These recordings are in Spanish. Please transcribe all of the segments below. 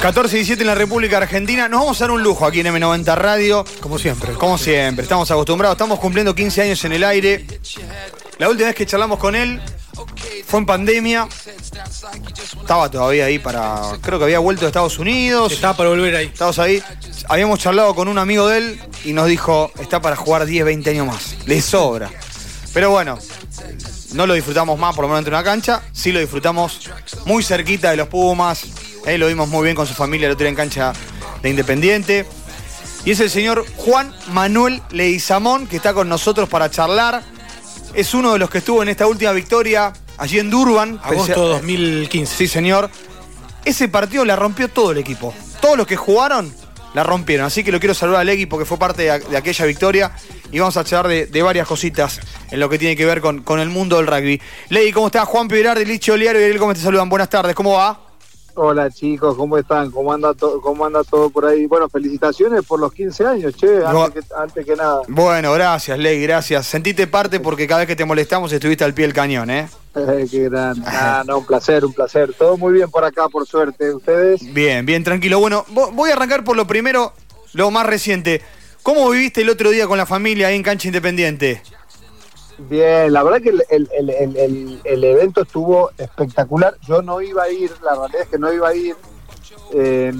14 y 17 en la República Argentina. Nos vamos a dar un lujo aquí en M90 Radio. Como siempre. Como siempre, estamos acostumbrados. Estamos cumpliendo 15 años en el aire. La última vez que charlamos con él fue en pandemia. Estaba todavía ahí para. Creo que había vuelto de Estados Unidos. Estaba para volver ahí. Estamos ahí. Habíamos charlado con un amigo de él y nos dijo: está para jugar 10, 20 años más. Le sobra. Pero bueno, no lo disfrutamos más por lo menos entre una cancha. Sí lo disfrutamos muy cerquita de los Pumas. Eh, lo vimos muy bien con su familia el otro día en cancha de Independiente. Y es el señor Juan Manuel Leizamón que está con nosotros para charlar. Es uno de los que estuvo en esta última victoria allí en Durban. Agosto 2015. Sí, señor. Ese partido la rompió todo el equipo. Todos los que jugaron la rompieron. Así que lo quiero saludar a Legui porque fue parte de, de aquella victoria. Y vamos a charlar de, de, varias cositas en lo que tiene que ver con, con el mundo del rugby. Legui, ¿cómo estás? Juan Piberardi, Licho Oliaro y él, ¿cómo te saludan? Buenas tardes, ¿cómo va? Hola chicos, ¿cómo están? ¿Cómo anda, ¿Cómo anda todo por ahí? Bueno, felicitaciones por los 15 años, che, antes, no. que, antes que, nada. Bueno, gracias, Ley, gracias. Sentite parte porque cada vez que te molestamos estuviste al pie del cañón, ¿eh? Qué gran. Ah, no, un placer, un placer. Todo muy bien por acá, por suerte. ¿Ustedes? Bien, bien, tranquilo. Bueno, voy a arrancar por lo primero, lo más reciente. ¿Cómo viviste el otro día con la familia ahí en Cancha Independiente? Bien, la verdad que el, el, el, el, evento estuvo espectacular. Yo no iba a ir, la realidad es que no iba a ir. Eh,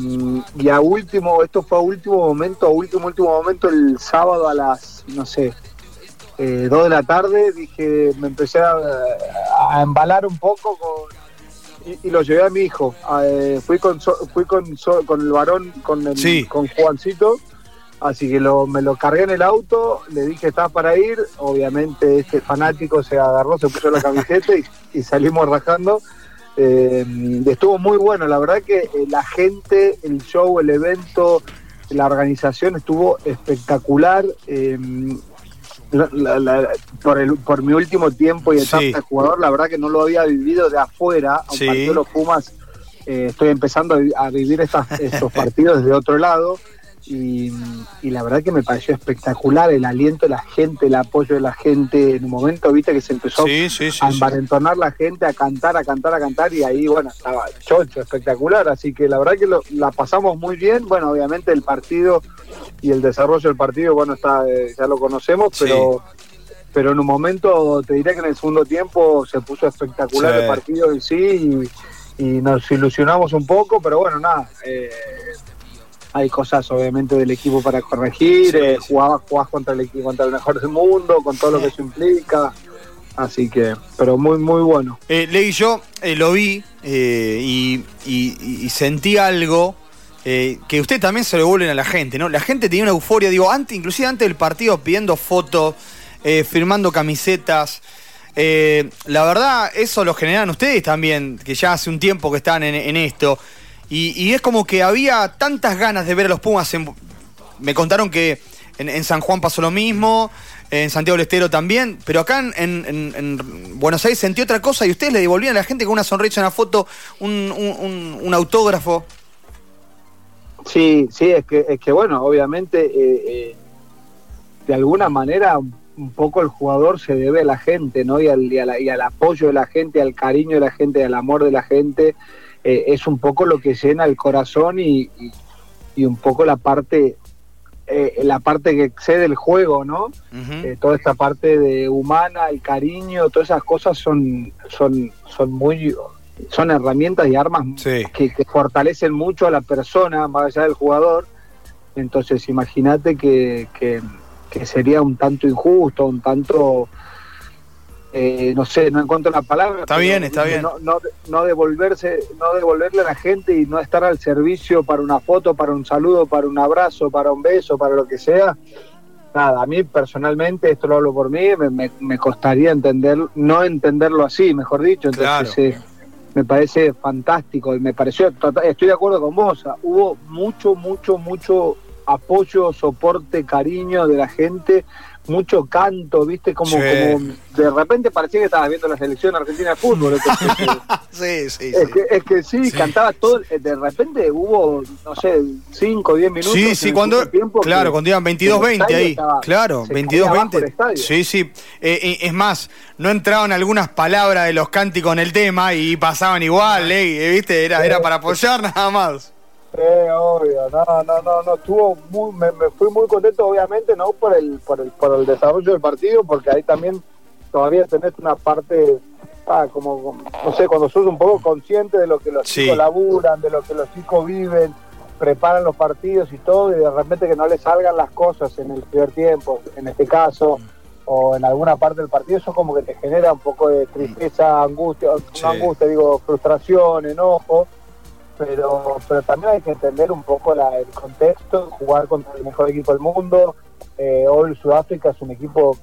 y a último, esto fue a último momento, a último, último momento, el sábado a las, no sé, eh, dos de la tarde, dije, me empecé a, a embalar un poco con, y, y, lo llevé a mi hijo. Eh, fui con, fui con, con el varón, con, el, sí. con Juancito. Así que lo, me lo cargué en el auto, le dije estaba para ir, obviamente este fanático se agarró, se puso la camiseta y, y salimos rajando. Eh, estuvo muy bueno, la verdad que la gente, el show, el evento, la organización estuvo espectacular. Eh, la, la, la, por, el, por mi último tiempo y etapa Sí. de jugador, la verdad que no lo había vivido de afuera, aunque Sí. yo los Pumas eh, estoy empezando a vivir estas, estos partidos desde otro lado. Y, y la verdad que me pareció espectacular el aliento de la gente, el apoyo de la gente. En un momento, viste, que se empezó Sí, sí, sí. a sí. envalentonar la gente, a cantar, a cantar, a cantar, y ahí, bueno, estaba chocho, espectacular. Así que la verdad que lo- la pasamos muy bien. Bueno, obviamente el partido y el desarrollo del partido, bueno, está eh, ya lo conocemos, pero pero en un momento te diré que en el segundo tiempo se puso espectacular Sí. el partido en sí y, y nos ilusionamos un poco, pero bueno, nada. eh, hay cosas obviamente del equipo para corregir, eh, jugabas, jugás contra el equipo, contra el mejor del mundo, con todo lo que eso implica. Así que, pero muy, muy bueno. Eh, Ley, yo eh, lo vi eh, y, y- y sentí algo eh, que usted también se lo devuelven a la gente, ¿no? La gente tenía una euforia, digo, antes, inclusive antes del partido pidiendo fotos, eh, firmando camisetas. Eh, la verdad, eso lo generan ustedes también, que ya hace un tiempo que están en, en esto. Y, y es como que había tantas ganas de ver a los Pumas. en- me contaron que en, San Juan pasó lo mismo, en Santiago del Estero también, pero acá en, en- en- en Buenos Aires sentí otra cosa y ustedes le devolvían a la gente con una sonrisa, una foto, un autógrafo. Sí, sí, es que, es que bueno, obviamente, eh, eh, de alguna manera, un poco el jugador se debe a la gente, ¿no? Y al, y a la- y al apoyo de la gente, al cariño de la gente, al amor de la gente. Eh, es un poco lo que llena el corazón y, y- y un poco la parte, eh, la parte que excede el juego, ¿no? Eh, toda esta parte de humana, el cariño, todas esas cosas son, son, son muy, son herramientas y armas Sí. que, que fortalecen mucho a la persona, más allá del jugador. Entonces, imagínate que, que, que sería un tanto injusto, un tanto, eh, no sé, no encuentro la palabra. Está bien, está bien. No, no, no devolverse, no devolverle a la gente y no estar al servicio para una foto, para un saludo, para un abrazo, para un beso, para lo que sea. Nada, a mí personalmente, esto lo hablo por mí, me, me, me costaría entender, no entenderlo así, mejor dicho. Entonces, Claro. eh, me parece fantástico y me pareció, estoy de acuerdo con vos, hubo mucho, mucho, mucho apoyo, soporte, cariño de la gente, mucho canto, ¿viste? Como, Sí. como de repente parecía que estabas viendo la selección argentina de fútbol. Sí, sí, es, sí. que, es que sí, Sí. cantaba todo. eh, De repente hubo, no sé, 5 o 10 minutos. Sí, sí, cuando. Claro, que- cuando iban que el 22-20 estadio ahí. estaba- Claro, se caía abajo el 22-20. estadio. Sí, sí. Eh, eh, es más, no entraban algunas palabras de los cánticos en el tema y pasaban igual, eh, ¿viste? Era, era para apoyar nada más. Sí, obvio, no, no, no, no, estuvo muy, me, me fui muy contento, obviamente, no por el, por el, por el desarrollo del partido, porque ahí también todavía tenés una parte, ah, como, no sé, cuando sos un poco consciente de lo que los Sí. chicos laburan, de lo que los chicos viven, preparan los partidos y todo, y de repente que no les salgan las cosas en el primer tiempo, en este caso, o en alguna parte del partido, eso como que te genera un poco de tristeza, angustia, Sí. no angustia, digo, frustración, enojo pero pero también hay que entender un poco la- el contexto, jugar contra el mejor equipo del mundo. Eh, hoy Sudáfrica es un equipo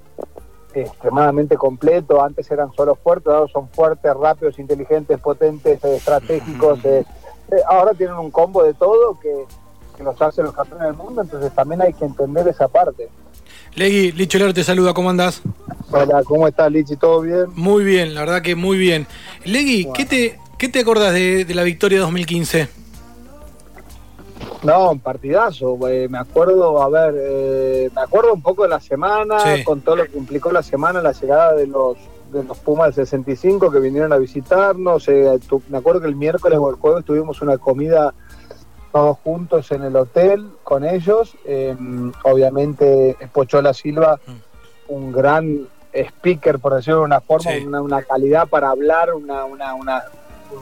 extremadamente completo, antes eran solo fuertes, ahora son fuertes, rápidos, inteligentes, potentes, eh, estratégicos. eh, eh, ahora tienen un combo de todo que, que los hace los campeones del mundo, entonces también hay que entender esa parte. Legui, Licho Ler te saluda, ¿cómo andás? Hola, ¿cómo estás, Lichi? ¿Todo bien? Muy bien, la verdad que muy bien. Legui, Bueno. ¿qué te, qué te acordás de, de la victoria 2015? No, un partidazo. eh, me acuerdo, a ver, eh, me acuerdo un poco de la semana, Sí. con todo lo que implicó la semana, la llegada de los de los Pumas del 65 que vinieron a visitarnos. eh, tu- me acuerdo que el miércoles o el jueves tuvimos una comida todos juntos en el hotel con ellos. eh, obviamente, Pochola Silva, un gran speaker, por decirlo de una forma, Sí. una, una calidad para hablar, una, una, una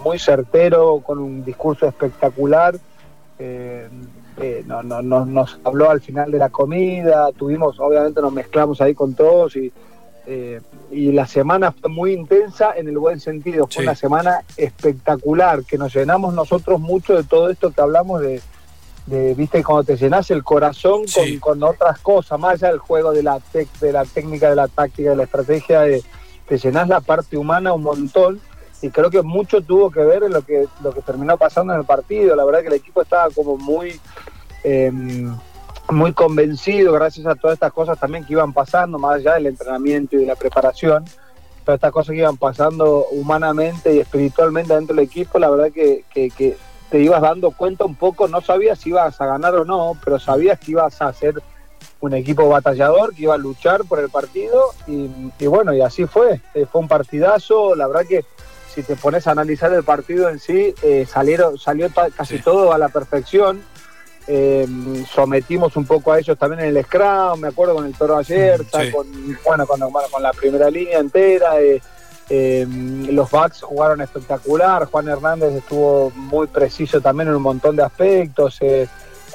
muy certero, con un discurso espectacular. Eh, eh, no, no, no- nos habló al final de la comida, tuvimos, obviamente nos mezclamos ahí con todos y, eh, y la semana fue muy intensa en el buen sentido, fue Sí. una semana espectacular, que nos llenamos nosotros mucho de todo esto que hablamos de, de viste, cuando te llenas el corazón Sí. con, con otras cosas, más allá del juego de la, tec- de la técnica, de la táctica, de la estrategia, de- te llenas la parte humana un montón y creo que mucho tuvo que ver en lo que lo que terminó pasando en el partido. La verdad que el equipo estaba como muy eh, muy convencido gracias a todas estas cosas también que iban pasando, más allá del entrenamiento y de la preparación, todas estas cosas que iban pasando humanamente y espiritualmente dentro del equipo, la verdad que, que, que te ibas dando cuenta un poco, no sabías si ibas a ganar o no, pero sabías que ibas a ser un equipo batallador, que iba a luchar por el partido y, bueno, y así fue, Eh, fue un partidazo, la verdad que si te pones a analizar el partido en sí, eh, salieron, salió casi Sí. todo a la perfección. Eh, sometimos un poco a ellos también en el Scrum, me acuerdo con el Toro ayer, Mm, sí. con, bueno, con, bueno, con la primera línea entera. eh, los backs jugaron espectacular, Juan Hernández estuvo muy preciso también en un montón de aspectos. eh,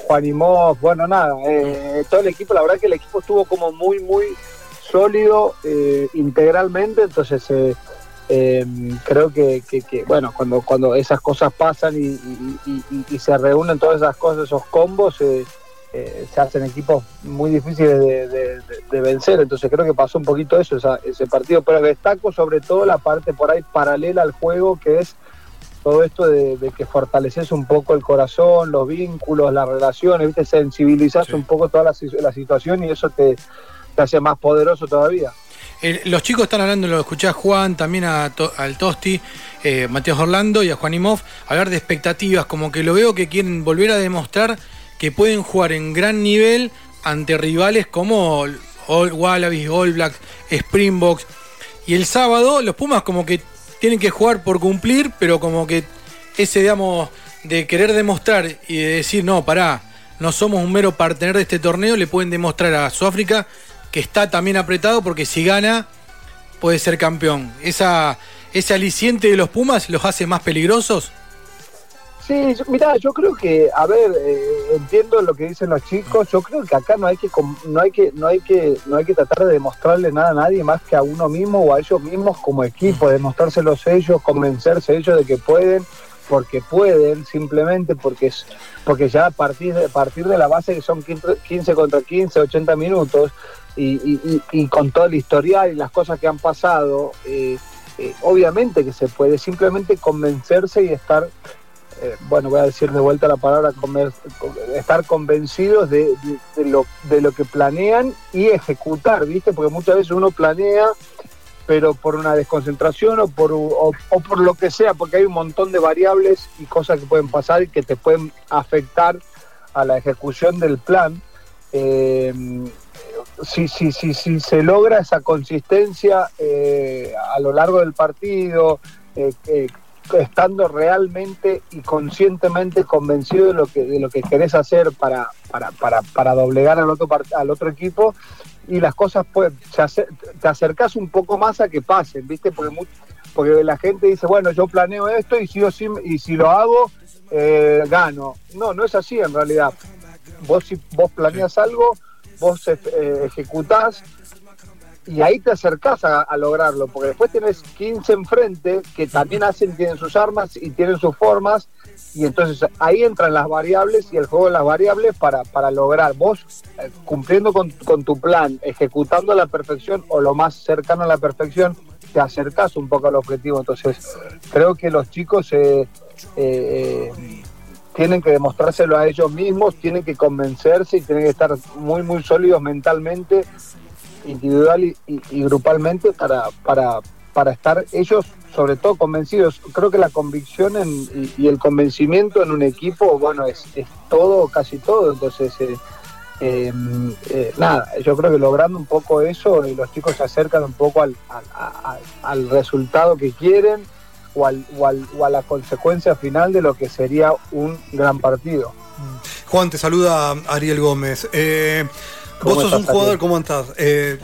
Juan Imov, bueno, nada, eh, todo el equipo, la verdad que el equipo estuvo como muy, muy sólido eh, integralmente, entonces eh, creo que, que- que, bueno, cuando, cuando esas cosas pasan y, y- y- y- y se reúnen todas esas cosas, esos combos, eh, eh, se hacen equipos muy difíciles de, de- de- de vencer, entonces creo que pasó un poquito eso, esa- ese partido, pero destaco sobre todo la parte por ahí paralela al juego, que es todo esto de, de que fortaleces un poco el corazón, los vínculos, las relaciones, ¿viste? sensibilizas Sí. un poco toda la, la situación y eso te, te hace más poderoso todavía. Los chicos están hablando, lo escuché a Juan, también a al Tosti, eh, Matías Orlando y a Juan Imov, hablar de expectativas, como que lo veo que quieren volver a demostrar que pueden jugar en gran nivel ante rivales como All Wallabies, All Blacks, Springboks. Y el sábado los Pumas como que tienen que jugar por cumplir, pero como que ese, digamos, de querer demostrar y de decir, no, pará, no somos un mero partener de este torneo, le pueden demostrar a Sudáfrica que está también apretado porque si gana puede ser campeón. Esa, ese aliciente de los Pumas los hace más peligrosos. Sí, mirá, yo creo que, a ver, eh, entiendo lo que dicen los chicos. Yo creo que acá no hay que, no hay que, no hay que, no hay que tratar de demostrarle nada a nadie más que a uno mismo o a ellos mismos como equipo, demostrárselos ellos, convencerse ellos de que pueden, porque pueden, simplemente porque es, porque ya a partir de, a partir de la base que son 15, 15 contra 15, 80 minutos y, y- y- con todo el historial y las cosas que han pasado, eh, eh, obviamente que se puede simplemente convencerse y estar eh, bueno, voy a decir de vuelta la palabra, estar convencidos de, lo, de lo que planean y ejecutar, ¿viste? Porque muchas veces uno planea, pero por una desconcentración o por, o, por lo que sea, porque hay un montón de variables y cosas que pueden pasar y que te pueden afectar a la ejecución del plan. Eh, si, si, si, si, se logra esa consistencia eh, a lo largo del partido, eh, estando realmente y conscientemente convencido de lo que de lo que querés hacer para, para, para, para doblegar al otro al otro equipo y las cosas pues te acercas un poco más a que pasen, ¿viste? Porque porque la gente dice, bueno, yo planeo esto y si yo y si lo hago eh, gano. No, no es así en realidad. Vos si vos planeas algo, vos eh, ejecutás y ahí te acercás a, lograrlo, porque después tenés 15 enfrente que también hacen, tienen sus armas y tienen sus formas, y entonces ahí entran las variables y el juego de las variables para, para lograr vos eh, cumpliendo con, tu plan, ejecutando a la perfección o lo más cercano a la perfección, te acercás un poco al objetivo. Entonces creo que los chicos eh, eh, tienen que demostrárselo a ellos mismos, tienen que convencerse y tienen que estar muy, muy sólidos mentalmente individual y, grupalmente para, para, para estar ellos sobre todo convencidos. Creo que la convicción y, el convencimiento en un equipo, bueno, es, es todo, casi todo. Entonces, eh, eh, eh, nada, yo creo que logrando un poco eso, los chicos se acercan un poco al, al, resultado que quieren o, al, o, a la consecuencia final de lo que sería un gran partido. Juan, te saluda Ariel Gómez. Vos sos un jugador, ¿cómo estás? Eh,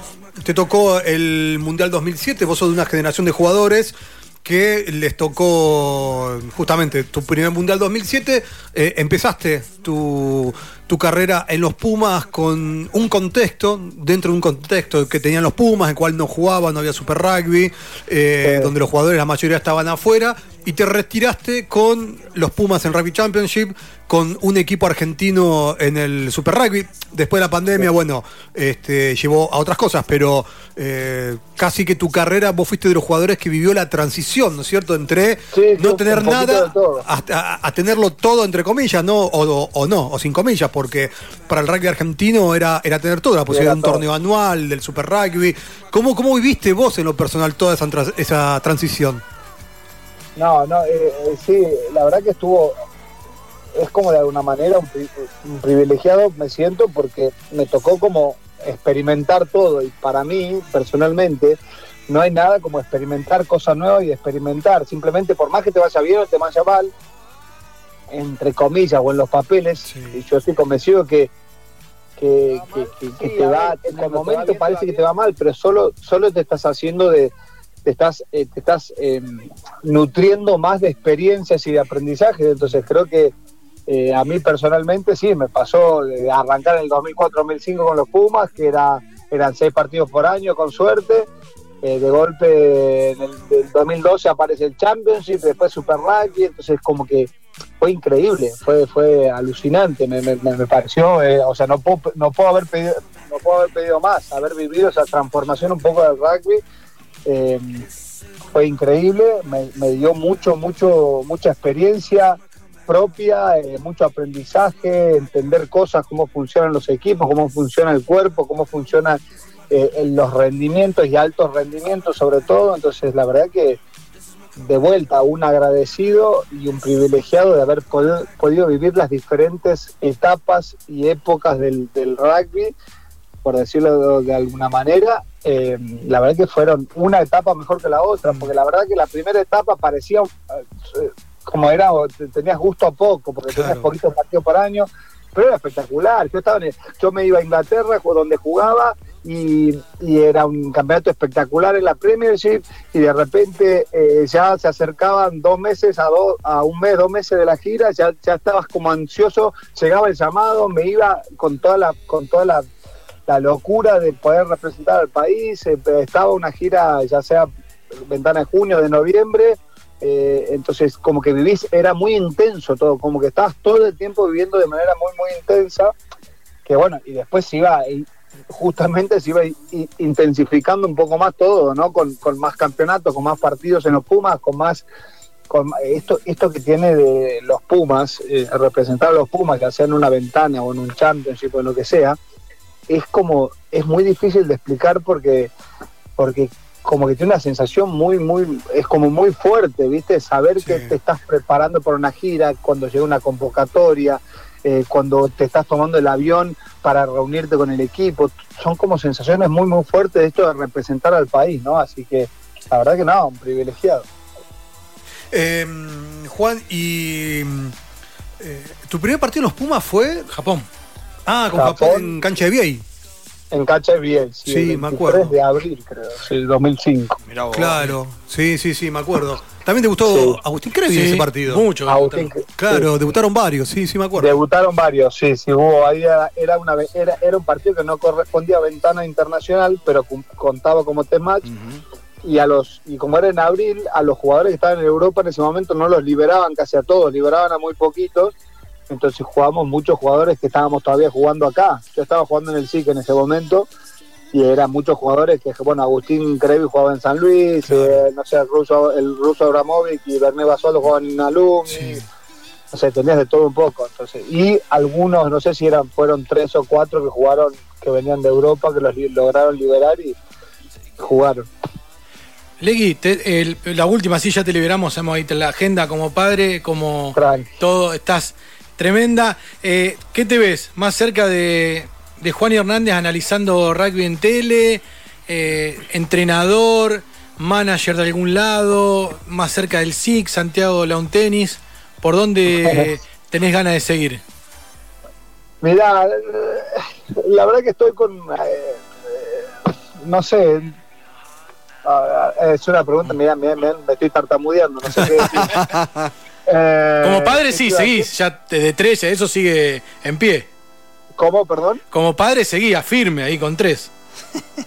te tocó el Mundial 2007, vos sos de una generación de jugadores que les tocó justamente tu primer Mundial 2007, eh, empezaste tu, carrera en los Pumas con un contexto, dentro de un contexto que tenían los Pumas, en el cual no jugaban, no había Super Rugby, eh, donde los jugadores la mayoría estaban afuera, y te retiraste con los Pumas en Rugby Championship, con un equipo argentino en el Super Rugby. Después de la pandemia, bueno, este, llevó a otras cosas, pero eh, casi que tu carrera, vos fuiste de los jugadores que vivió la transición, ¿no es cierto? Entre no tener nada a, tenerlo todo, entre comillas, ¿no? O, no, o sin comillas, porque para el rugby argentino era, era tener todo, la posibilidad de un torneo anual, del Super Rugby. ¿Cómo, ¿Cómo viviste vos en lo personal toda esa, esa transición? No, no, eh, eh, sí, la verdad que estuvo, es como de alguna manera un, privilegiado me siento porque me tocó como experimentar todo y para mí personalmente no hay nada como experimentar cosas nuevas y experimentar, simplemente por más que te vaya bien o te vaya mal, entre comillas o en los papeles, y yo estoy convencido que que, te va, en el momento parece que te va mal, pero solo, solo te estás haciendo de, te estás, eh, te estás em, nutriendo más de experiencias y de aprendizaje. Entonces creo que eh, a mí personalmente sí, me pasó de arrancar en el 2004-2005 con los Pumas, que era, eran seis partidos por año con suerte. Eh, de golpe en el, 2012 aparece el Championship, después Super Rugby, entonces como que fue increíble, fue fue alucinante, me, me, pareció, o sea, no puedo, no puedo haber pedido no puedo haber pedido más, haber vivido esa transformación un poco del rugby eh, fue increíble, me, dio mucho, mucho, mucha experiencia propia, eh, mucho aprendizaje, entender cosas, cómo funcionan los equipos, cómo funciona el cuerpo, cómo funcionan eh, los rendimientos y altos rendimientos sobre todo. Entonces, la verdad que de vuelta, un agradecido y un privilegiado de haber podido, vivir las diferentes etapas y épocas del, del rugby, por decirlo de alguna manera, eh, la verdad que fueron una etapa mejor que la otra, porque la verdad que la primera etapa parecía eh, como era, tenías gusto a poco, porque tenías poquitos partidos por año, pero era espectacular. Yo, estaba yo me iba a Inglaterra, donde jugaba, y, era un campeonato espectacular en la Premiership, y de repente eh, ya se acercaban dos meses, a, a un mes, dos meses de la gira, ya, ya estabas como ansioso, llegaba el llamado, me iba con toda la, con toda la la locura de poder representar al país. Eh, estaba una gira, ya sea ventana de junio, de noviembre, eh, entonces como que vivís, era muy intenso todo, como que estabas todo el tiempo viviendo de manera muy, muy intensa, que bueno, y después iba, justamente se iba intensificando un poco más todo, ¿no? Con, con más campeonatos, con más partidos en los Pumas, con más con esto, esto que tiene de los Pumas, eh, representar a los Pumas, ya sea en una ventana o en un championship o en lo que sea, es como, es muy difícil de explicar porque, porque como que tiene una sensación muy, muy, es como muy fuerte, ¿viste? Saber que te estás preparando para una gira, cuando llega una convocatoria, eh, cuando te estás tomando el avión para reunirte con el equipo, son como sensaciones muy, muy fuertes de esto de representar al país, ¿no? Así que la verdad que no, un privilegiado. Em, Juan, y eh, tu primer partido en los Pumas fue Japón. Ah, con Japón, en cancha de Viey. En cancha de Viey, sí. Sí, me acuerdo. de abril, creo, sí, 2005. claro, sí, sí, sí, me acuerdo. También debutó Agustín Crevi en ese partido. Mucho. Agustín, claro, debutaron varios, sí, sí, me acuerdo. Debutaron varios, sí, sí, hubo. Ahí era, una, era, era un partido que no correspondía a ventana internacional, pero contaba como test match y a los y como era en abril a los jugadores que estaban en Europa en ese momento no los liberaban casi a todos liberaban a muy poquitos entonces jugamos muchos jugadores que estábamos todavía jugando acá. Yo estaba jugando en el SIC en ese momento y eran muchos jugadores que bueno Agustín Crevi jugaba en San Luis eh, no sé el ruso el ruso Abramovic y Berné Basolo jugaban en Alumni. Sí. no sé tenías de todo un poco entonces. Y algunos no sé si eran fueron tres o cuatro que jugaron que venían de Europa que los lograron liberar y jugaron. Legui, la última sí ya te liberamos, hemos ahí la agenda como padre, como todo, estás tremenda. Eh, ¿Qué te ves? ¿Más cerca de, de Juan y Hernández analizando rugby en tele? Eh, ¿Entrenador? ¿Manager de algún lado? ¿Más cerca del SIC, Santiago Lawn Tennis? ¿Por dónde tenés ganas de seguir? Mirá, la verdad que estoy con, eh, no sé, es una pregunta, mira, me, estoy tartamudeando, no sé qué decir. Eh, Como padre sí, seguís, ya de 13, eso sigue en pie. ¿Cómo, perdón? Como padre seguía firme ahí con tres.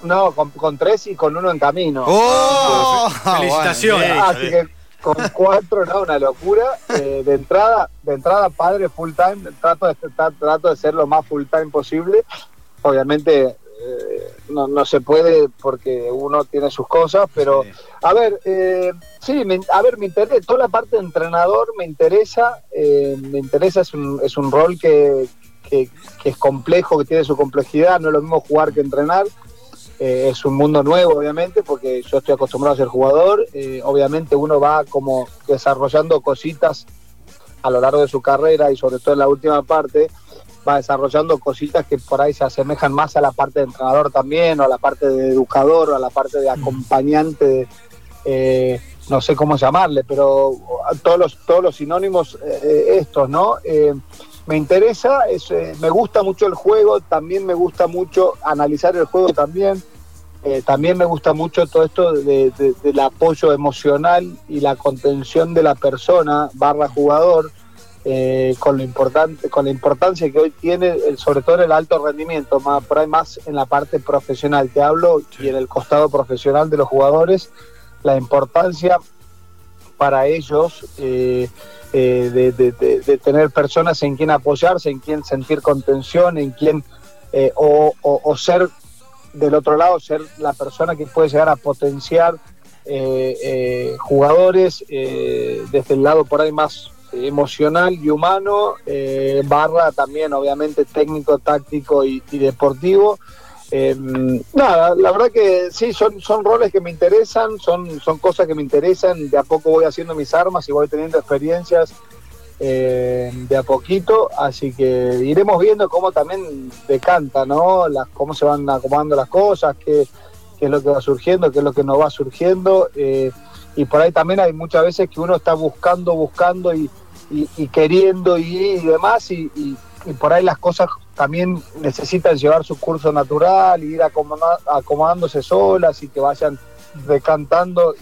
No, con, tres y con uno en camino. ¡Oh! Felicitaciones. Así que con cuatro, no, una locura. Eh, de entrada, de entrada padre full time, trato de, trato de ser lo más full time posible. Obviamente eh, no, no se puede porque uno tiene sus cosas, pero a ver, eh, sí, a ver, me interesa, toda la parte de entrenador me interesa, eh, me interesa, es un, es un rol que, que, es complejo, que tiene su complejidad, no es lo mismo jugar que entrenar, eh, es un mundo nuevo, obviamente, porque yo estoy acostumbrado a ser jugador, obviamente uno va como desarrollando cositas a lo largo de su carrera y sobre todo en la última parte, va desarrollando cositas que por ahí se asemejan más a la parte de entrenador también, o a la parte de educador, o a la parte de acompañante, eh, no sé cómo llamarle, pero todos los, todos los sinónimos eh, estos, ¿no? Eh, me interesa, es, me gusta mucho el juego, también me gusta mucho analizar el juego también. también me gusta mucho todo esto del apoyo emocional y la contención de la persona barra jugador eh, con lo importante, con la importancia que hoy tiene, sobre todo en el alto rendimiento, más, por ahí más en la parte profesional. Te hablo y en el costado profesional de los jugadores, la importancia para ellos eh, eh, de, tener personas en quien apoyarse, en quien sentir contención, en quien o, o, ser del otro lado, ser la persona que puede llegar a potenciar jugadores desde el lado por ahí más emocional y humano, eh, barra también obviamente técnico, táctico y, deportivo. Eh, nada, la verdad que sí, son, son roles que me interesan, son, son cosas que me interesan, de a poco voy haciendo mis armas y voy teniendo experiencias eh, de a poquito, así que iremos viendo cómo también decanta, ¿no? Las, cómo se van acomodando las cosas, qué, qué es lo que va surgiendo, qué es lo que no va surgiendo y por ahí también hay muchas veces que uno está buscando, buscando y, queriendo y, demás, y, por ahí las cosas también necesitan llevar su curso natural, y ir acomodándose solas y que vayan decantando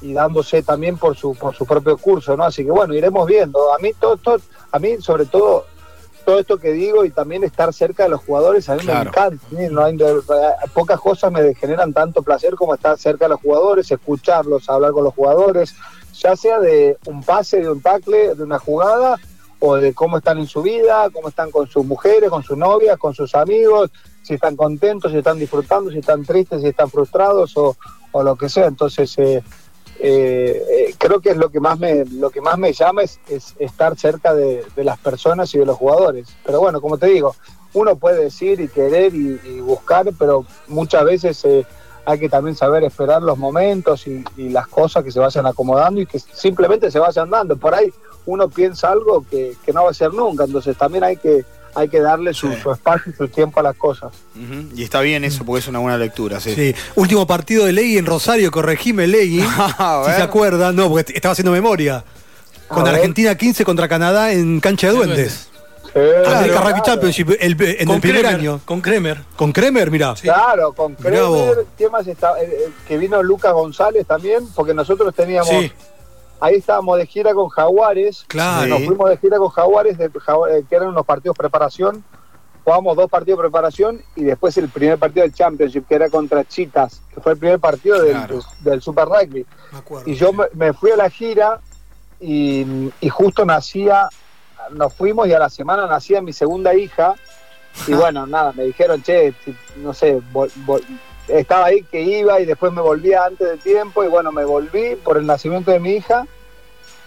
y, dándose también por su, por su propio curso, ¿no? Así que bueno, iremos viendo. A mí todo esto, a mí sobre todo todo esto que digo y también estar cerca de los jugadores, a mí me encanta. No hay, pocas cosas me generan tanto placer como estar cerca de los jugadores, escucharlos, hablar con los jugadores, ya sea de un pase, de un tackle, de una jugada, o de cómo están en su vida, cómo están con sus mujeres, con sus novias, con sus amigos, si están contentos, si están disfrutando, si están tristes, si están frustrados o, lo que sea. Entonces, eh, eh, eh, creo que es lo que más me, lo que más me llama es, es estar cerca de, las personas y de los jugadores. Pero bueno, como te digo, uno puede decir y querer y, buscar, pero muchas veces eh, hay que también saber esperar los momentos y, las cosas que se vayan acomodando y que simplemente se vayan dando. Por ahí uno piensa algo que no va a ser nunca, entonces también hay que hay que darle su, Sí. su espacio y su tiempo a las cosas. Y está bien eso porque es una buena lectura, sí. Sí. Último partido de Legui en Rosario, corregime Legui. Si se acuerdan, no, porque estaba haciendo memoria. Con ver. Argentina 15 contra Canadá en cancha de duendes. Sí, América claro. Rugby Championship el- en el primer Kremer, año. Con Kremer. Con Kremer, mirá. Sí. Claro, con. Kremer, ¿qué más está? Eh, eh, que vino Lucas González también, porque nosotros teníamos, Sí. Ahí estábamos de gira con Jaguares, Claro. nos fuimos de gira con Jaguares, de, eh, que eran unos partidos de preparación, jugamos dos partidos de preparación y después el primer partido del Championship, que era contra Chitas, que fue el primer partido del, Claro. del Super Rugby. Me acuerdo. Y yo me, me fui a la gira y, y justo nacía, nos fuimos y a la semana nacía mi segunda hija. Y bueno, nada, me dijeron, che, no sé, vol- vol- estaba ahí que iba y después me volvía antes de tiempo y bueno, me volví por el nacimiento de mi hija.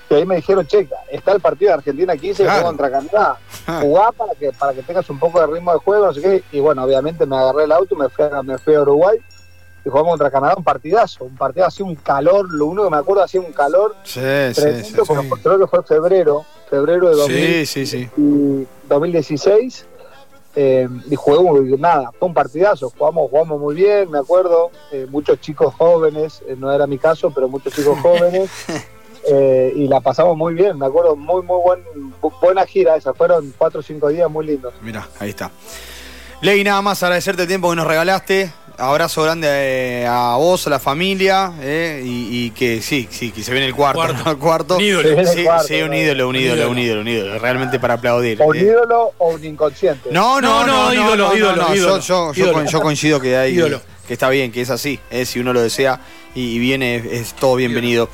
Y ahí me dijeron, che, está el partido de Argentina 15 Claro. contra Canadá. Jugá para que, para que tengas un poco de ritmo de juego, no sé qué. Y bueno, obviamente me agarré el auto, me fui a, me fui a Uruguay y jugamos contra Canadá un partidazo. Un partido así, un calor, lo único que me acuerdo, hacía un calor Sí, sí, sí, tremendo, sí. porque creo que fue febrero, febrero de 2000 Sí, sí, sí. y 2016 eh, y jugué muy- nada, fue un partidazo, jugamos, jugamos muy bien, me acuerdo, eh, muchos chicos jóvenes, eh, no era mi caso, pero muchos chicos jóvenes eh, y la pasamos muy bien, me acuerdo, muy muy buen, bu- buena gira esa, fueron cuatro o cinco días muy lindos. Mirá, ahí está. Ley, nada más agradecerte el tiempo que nos regalaste. Abrazo grande eh, a vos, a la familia, eh, y, y que sí, sí, que se viene el cuarto. Cuarto. ¿no? El cuarto. Un ídolo. Sí, cuarto, sí, un ídolo, un ídolo, un ídolo, un ídolo. Realmente para aplaudir. O un eh. ídolo o un inconsciente. No, no, No, no, no, ídolo, no, ídolo, no, ídolo. Yo, yo, yo Ídolo. con- yo coincido que hay, Ídolo. que está bien, que es así, eh, si uno lo desea y, y viene, es todo bienvenido.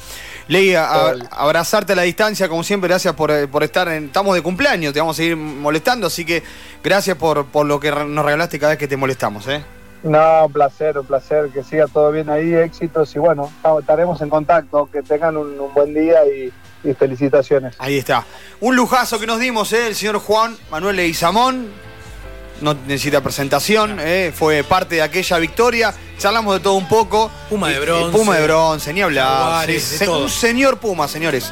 Ley, abrazarte a la distancia, como siempre, gracias por, eh, por estar en, estamos de cumpleaños, te vamos a seguir molestando, así que gracias por, por lo que nos regalaste cada vez que te molestamos, eh. No, un placer, un placer, que siga todo bien ahí, éxitos y bueno, estaremos en contacto, que tengan un, un buen día y, y felicitaciones. Ahí está. Un lujazo que nos dimos, eh, el señor Juan Manuel Leguizamón. No necesita presentación, eh, fue parte de aquella victoria. Charlamos de todo un poco. Puma de Y- bronce. Puma de bronce, ni hablar. Jaguares, Sí, de se- todo. un señor Puma, señores.